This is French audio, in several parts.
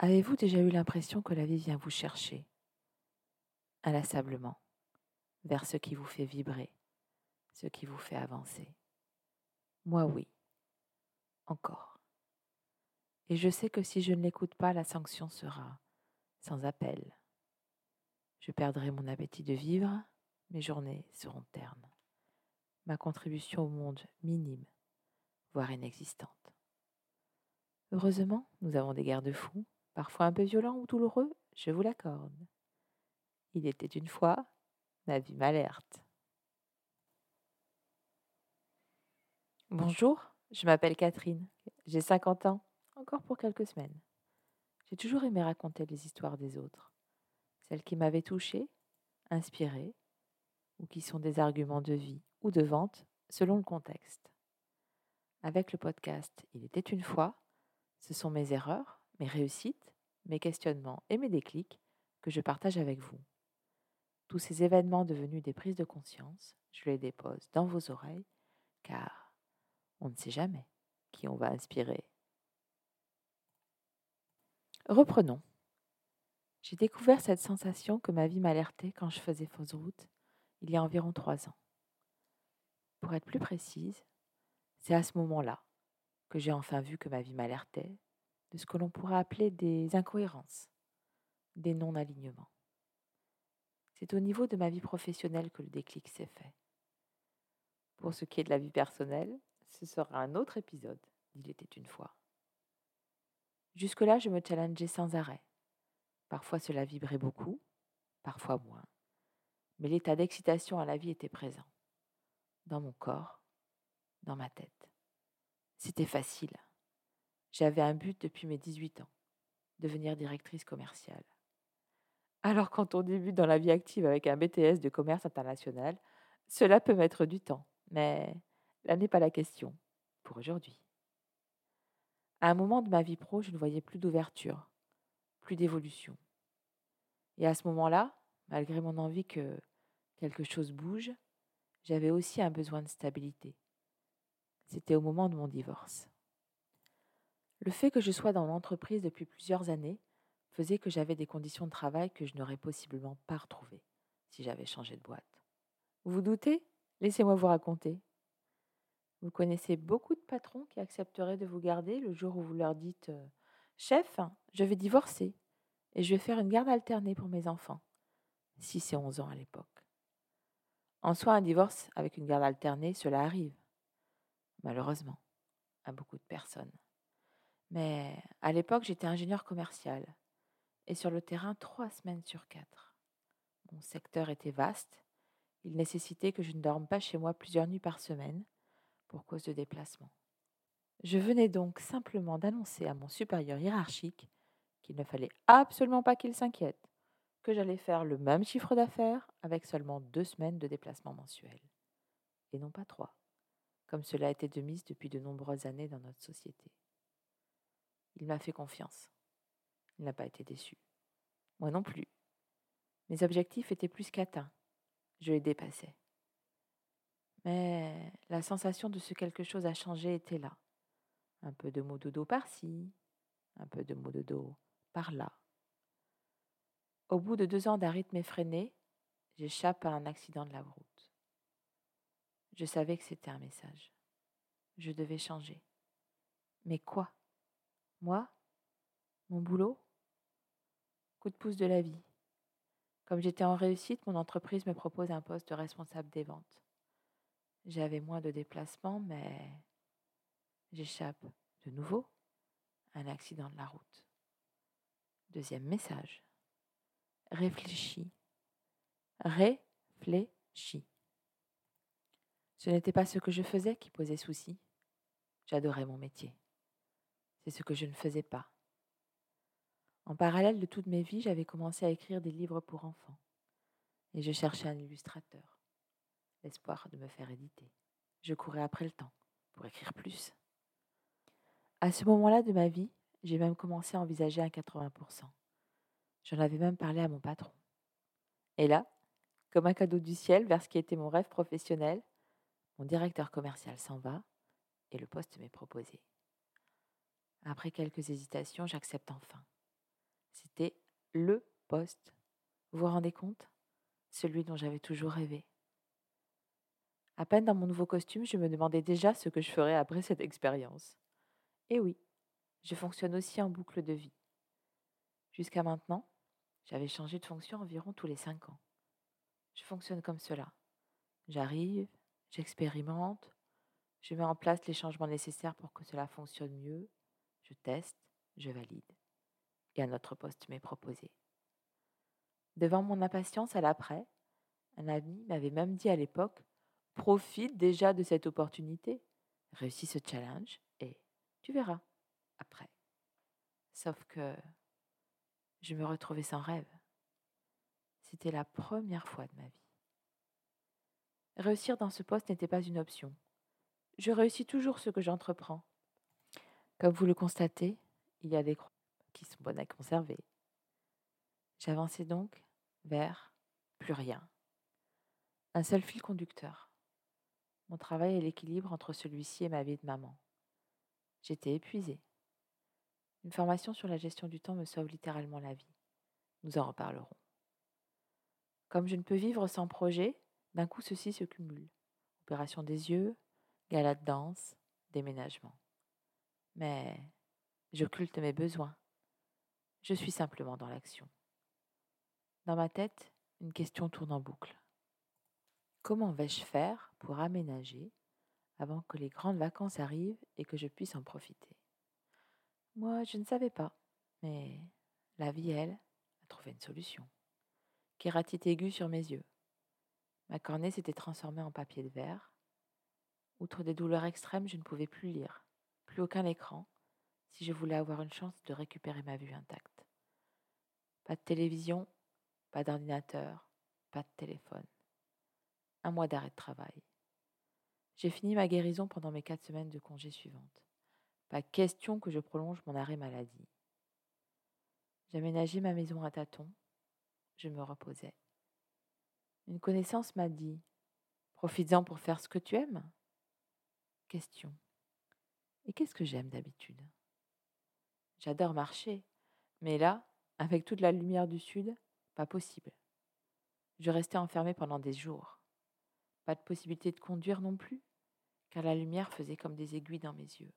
Avez-vous déjà eu l'impression que la vie vient vous chercher, inlassablement, vers ce qui vous fait vibrer, ce qui vous fait avancer? Moi oui, encore. Et je sais que si je ne l'écoute pas, la sanction sera sans appel. Je perdrai mon appétit de vivre, mes journées seront ternes, ma contribution au monde minime, voire inexistante. Heureusement, nous avons des garde-fous, parfois un peu violents ou douloureux, je vous l'accorde. Il était une fois, ma vie m'alerte. Bonjour, je m'appelle Catherine, j'ai 50 ans, encore pour quelques semaines. J'ai toujours aimé raconter les histoires des autres, celles qui m'avaient touchée, inspirée, ou qui sont des arguments de vie ou de vente selon le contexte. Avec le podcast Il était une fois, ce sont mes erreurs, mes réussites, mes questionnements et mes déclics que je partage avec vous. Tous ces événements devenus des prises de conscience, je les dépose dans vos oreilles, car on ne sait jamais qui on va inspirer. Reprenons. J'ai découvert cette sensation que ma vie m'alertait quand je faisais fausse route il y a environ trois ans. Pour être plus précise, c'est à ce moment-là que j'ai enfin vu que ma vie m'alertait de ce que l'on pourrait appeler des incohérences, des non-alignements. C'est au niveau de ma vie professionnelle que le déclic s'est fait. Pour ce qui est de la vie personnelle, ce sera un autre épisode d'Il était une fois. Jusque-là, je me challengeais sans arrêt. Parfois cela vibrait beaucoup, parfois moins mais l'état d'excitation à la vie était présent, dans mon corps, dans ma tête. C'était facile. J'avais un but depuis mes 18 ans, devenir directrice commerciale. Alors quand on débute dans la vie active avec un BTS de commerce international, cela peut mettre du temps, mais là n'est pas la question pour aujourd'hui. À un moment de ma vie pro, je ne voyais plus d'ouverture, plus d'évolution. Et à ce moment-là, malgré mon envie que quelque chose bouge, j'avais aussi un besoin de stabilité. C'était au moment de mon divorce. Le fait que je sois dans l'entreprise depuis plusieurs années faisait que j'avais des conditions de travail que je n'aurais possiblement pas retrouvées si j'avais changé de boîte. Vous vous doutez? Laissez-moi vous raconter. Vous connaissez beaucoup de patrons qui accepteraient de vous garder le jour où vous leur dites euh, Chef, je vais divorcer et je vais faire une garde alternée pour mes enfants. 6 et 11 ans à l'époque. En soi, un divorce avec une garde alternée, cela arrive, malheureusement, à beaucoup de personnes. Mais à l'époque, j'étais ingénieur commercial et sur le terrain trois semaines sur quatre. Mon secteur était vaste, il nécessitait que je ne dorme pas chez moi plusieurs nuits par semaine pour cause de déplacement. Je venais donc simplement d'annoncer à mon supérieur hiérarchique qu'il ne fallait absolument pas qu'il s'inquiète que j'allais faire le même chiffre d'affaires avec seulement deux semaines de déplacement mensuel, et non pas trois, comme cela été de mise depuis de nombreuses années dans notre société. Il m'a fait confiance. Il n'a pas été déçu. Moi non plus. Mes objectifs étaient plus qu'atteints. Je les dépassais. Mais la sensation de ce quelque chose a changé était là. Un peu de mots de dos par-ci, un peu de mots de dos par-là. Au bout de deux ans d'un rythme effréné, j'échappe à un accident de la route. Je savais que c'était un message. Je devais changer. Mais quoi? Moi Mon boulot Coup de pouce de la vie. Comme j'étais en réussite, mon entreprise me propose un poste de responsable des ventes. J'avais moins de déplacements, mais j'échappe de nouveau à un accident de la route. Deuxième message réfléchis. Réfléchis. Ce n'était pas ce que je faisais qui posait souci. J'adorais mon métier. C'est ce que je ne faisais pas. En parallèle de toute mes vies, j'avais commencé à écrire des livres pour enfants. Et je cherchais un illustrateur. L'espoir de me faire éditer. Je courais après le temps pour écrire plus. À ce moment-là de ma vie, j'ai même commencé à envisager un 80%. J'en avais même parlé à mon patron. Et là, comme un cadeau du ciel vers ce qui était mon rêve professionnel, mon directeur commercial s'en va et le poste m'est proposé. Après quelques hésitations, j'accepte enfin. C'était le poste. Vous vous rendez compte? Celui dont j'avais toujours rêvé. À peine dans mon nouveau costume, je me demandais déjà ce que je ferais après cette expérience. Et oui, je fonctionne aussi en boucle de vie. Jusqu'à maintenant, j'avais changé de fonction environ tous les cinq ans. Je fonctionne comme cela. J'arrive, j'expérimente, je mets en place les changements nécessaires pour que cela fonctionne mieux, je teste, je valide. Et un autre poste m'est proposé. Devant mon impatience à l'après, un ami m'avait même dit à l'époque Profite déjà de cette opportunité, réussis ce challenge et tu verras après. Sauf que je me retrouvais sans rêve. C'était la première fois de ma vie. Réussir dans ce poste n'était pas une option. Je réussis toujours ce que j'entreprends. Comme vous le constatez, il y a des croix qui sont bonnes à conserver. J'avançais donc vers plus rien. Un seul fil conducteur. Mon travail et l'équilibre entre celui-ci et ma vie de maman. J'étais épuisée. Une formation sur la gestion du temps me sauve littéralement la vie. Nous en reparlerons. Comme je ne peux vivre sans projet, d'un coup ceci se cumule. Opération des yeux, gala de danse, déménagement. Mais j'occulte mes besoins. Je suis simplement dans l'action. Dans ma tête, une question tourne en boucle. Comment vais-je faire pour aménager avant que les grandes vacances arrivent et que je puisse en profiter? Moi, je ne savais pas, mais la vie, elle, a trouvé une solution. Kératite aiguë sur mes yeux. Ma cornée s'était transformée en papier de verre. Outre des douleurs extrêmes, je ne pouvais plus lire, aucun écran, si je voulais avoir une chance de récupérer ma vue intacte. Pas de télévision, pas d'ordinateur, pas de téléphone. Un mois d'arrêt de travail. J'ai fini ma guérison pendant mes quatre semaines de congé suivantes. Pas question que je prolonge mon arrêt maladie. J'aménageais ma maison à tâtons. Je me reposais. Une connaissance m'a dit Profites-en pour faire ce que tu aimes Question. Et qu'est-ce que j'aime d'habitude? J'adore marcher, mais là, avec toute la lumière du sud, pas possible. Je restais enfermée pendant des jours. Pas de possibilité de conduire non plus, car la lumière faisait comme des aiguilles dans mes yeux.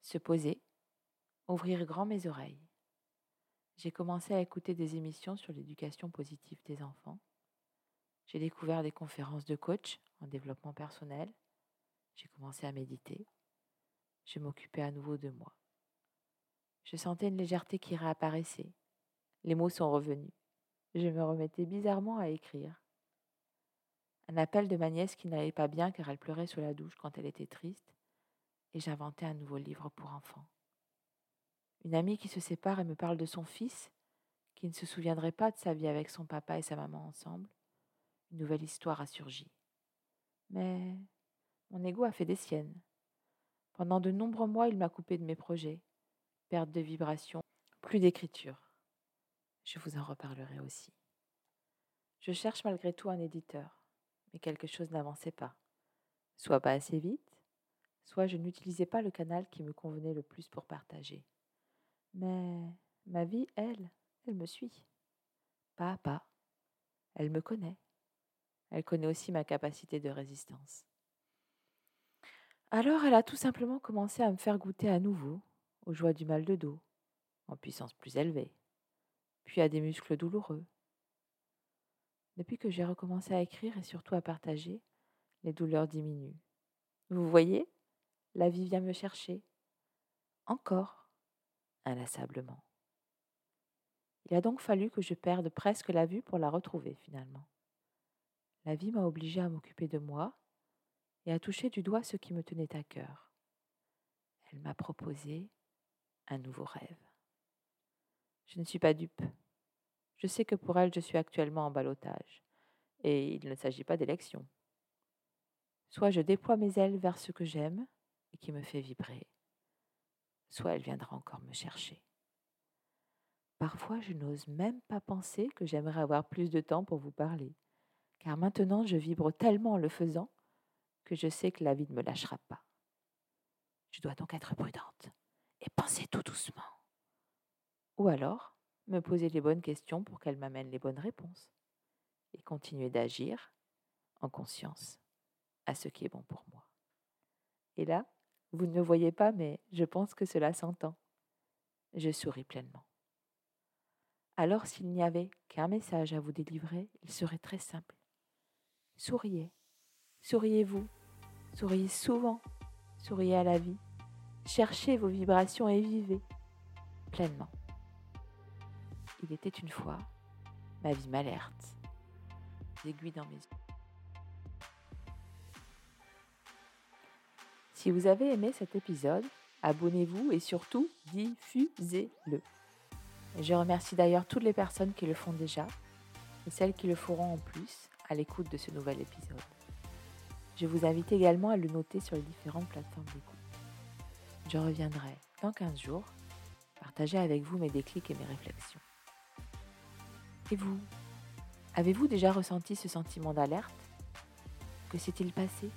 Se poser, ouvrir grand mes oreilles. J'ai commencé à écouter des émissions sur l'éducation positive des enfants. J'ai découvert des conférences de coach en développement personnel. J'ai commencé à méditer. Je m'occupais à nouveau de moi. Je sentais une légèreté qui réapparaissait. Les mots sont revenus. Je me remettais bizarrement à écrire. Un appel de ma nièce qui n'allait pas bien car elle pleurait sous la douche quand elle était triste, et j'inventais un nouveau livre pour enfants. Une amie qui se sépare et me parle de son fils, qui ne se souviendrait pas de sa vie avec son papa et sa maman ensemble. Une nouvelle histoire a surgi. Mais mon ego a fait des siennes. Pendant de nombreux mois, il m'a coupé de mes projets. Perte de vibration, plus d'écriture. Je vous en reparlerai aussi. Je cherche malgré tout un éditeur, mais quelque chose n'avançait pas. Soit pas assez vite, soit je n'utilisais pas le canal qui me convenait le plus pour partager. Mais ma vie, elle, elle me suit. Pas à pas. Elle me connaît. Elle connaît aussi ma capacité de résistance. Alors elle a tout simplement commencé à me faire goûter à nouveau aux joies du mal de dos, en puissance plus élevée, puis à des muscles douloureux. Depuis que j'ai recommencé à écrire et surtout à partager, les douleurs diminuent. Vous voyez, la vie vient me chercher. Encore, inlassablement. Il a donc fallu que je perde presque la vue pour la retrouver finalement. La vie m'a obligé à m'occuper de moi et à toucher du doigt ce qui me tenait à cœur. Elle m'a proposé un nouveau rêve. Je ne suis pas dupe. Je sais que pour elle, je suis actuellement en balotage, et il ne s'agit pas d'élection. Soit je déploie mes ailes vers ce que j'aime et qui me fait vibrer, soit elle viendra encore me chercher. Parfois, je n'ose même pas penser que j'aimerais avoir plus de temps pour vous parler, car maintenant je vibre tellement en le faisant que je sais que la vie ne me lâchera pas. Je dois donc être prudente et penser tout doucement. Ou alors, me poser les bonnes questions pour qu'elle m'amène les bonnes réponses et continuer d'agir en conscience à ce qui est bon pour moi. Et là, vous ne me voyez pas, mais je pense que cela s'entend. Je souris pleinement. Alors s'il n'y avait qu'un message à vous délivrer, il serait très simple. Souriez. Souriez-vous? Souriez souvent. Souriez à la vie. Cherchez vos vibrations et vivez pleinement. Il était une fois, ma vie m'alerte. Aiguilles dans mes yeux. Si vous avez aimé cet épisode, abonnez-vous et surtout diffusez-le. Je remercie d'ailleurs toutes les personnes qui le font déjà et celles qui le feront en plus à l'écoute de ce nouvel épisode. Je vous invite également à le noter sur les différentes plateformes d'écoute. Je reviendrai dans 15 jours partager avec vous mes déclics et mes réflexions. Et vous Avez-vous déjà ressenti ce sentiment d'alerte? Que s'est-il passé?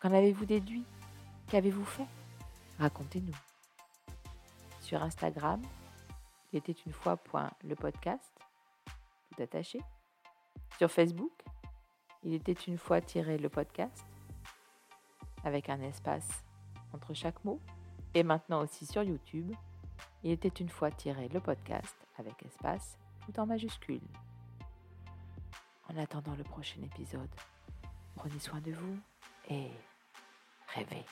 Qu'en avez-vous déduit? Qu'avez-vous fait? Racontez-nous. Sur Instagram, il était une fois point le podcast, tout attaché. Sur Facebook, il était une fois tiré le podcast, avec un espace entre chaque mot. Et maintenant aussi sur YouTube, il était une fois tiré le podcast avec espace tout en majuscule. En attendant le prochain épisode, prenez soin de vous et rêvez.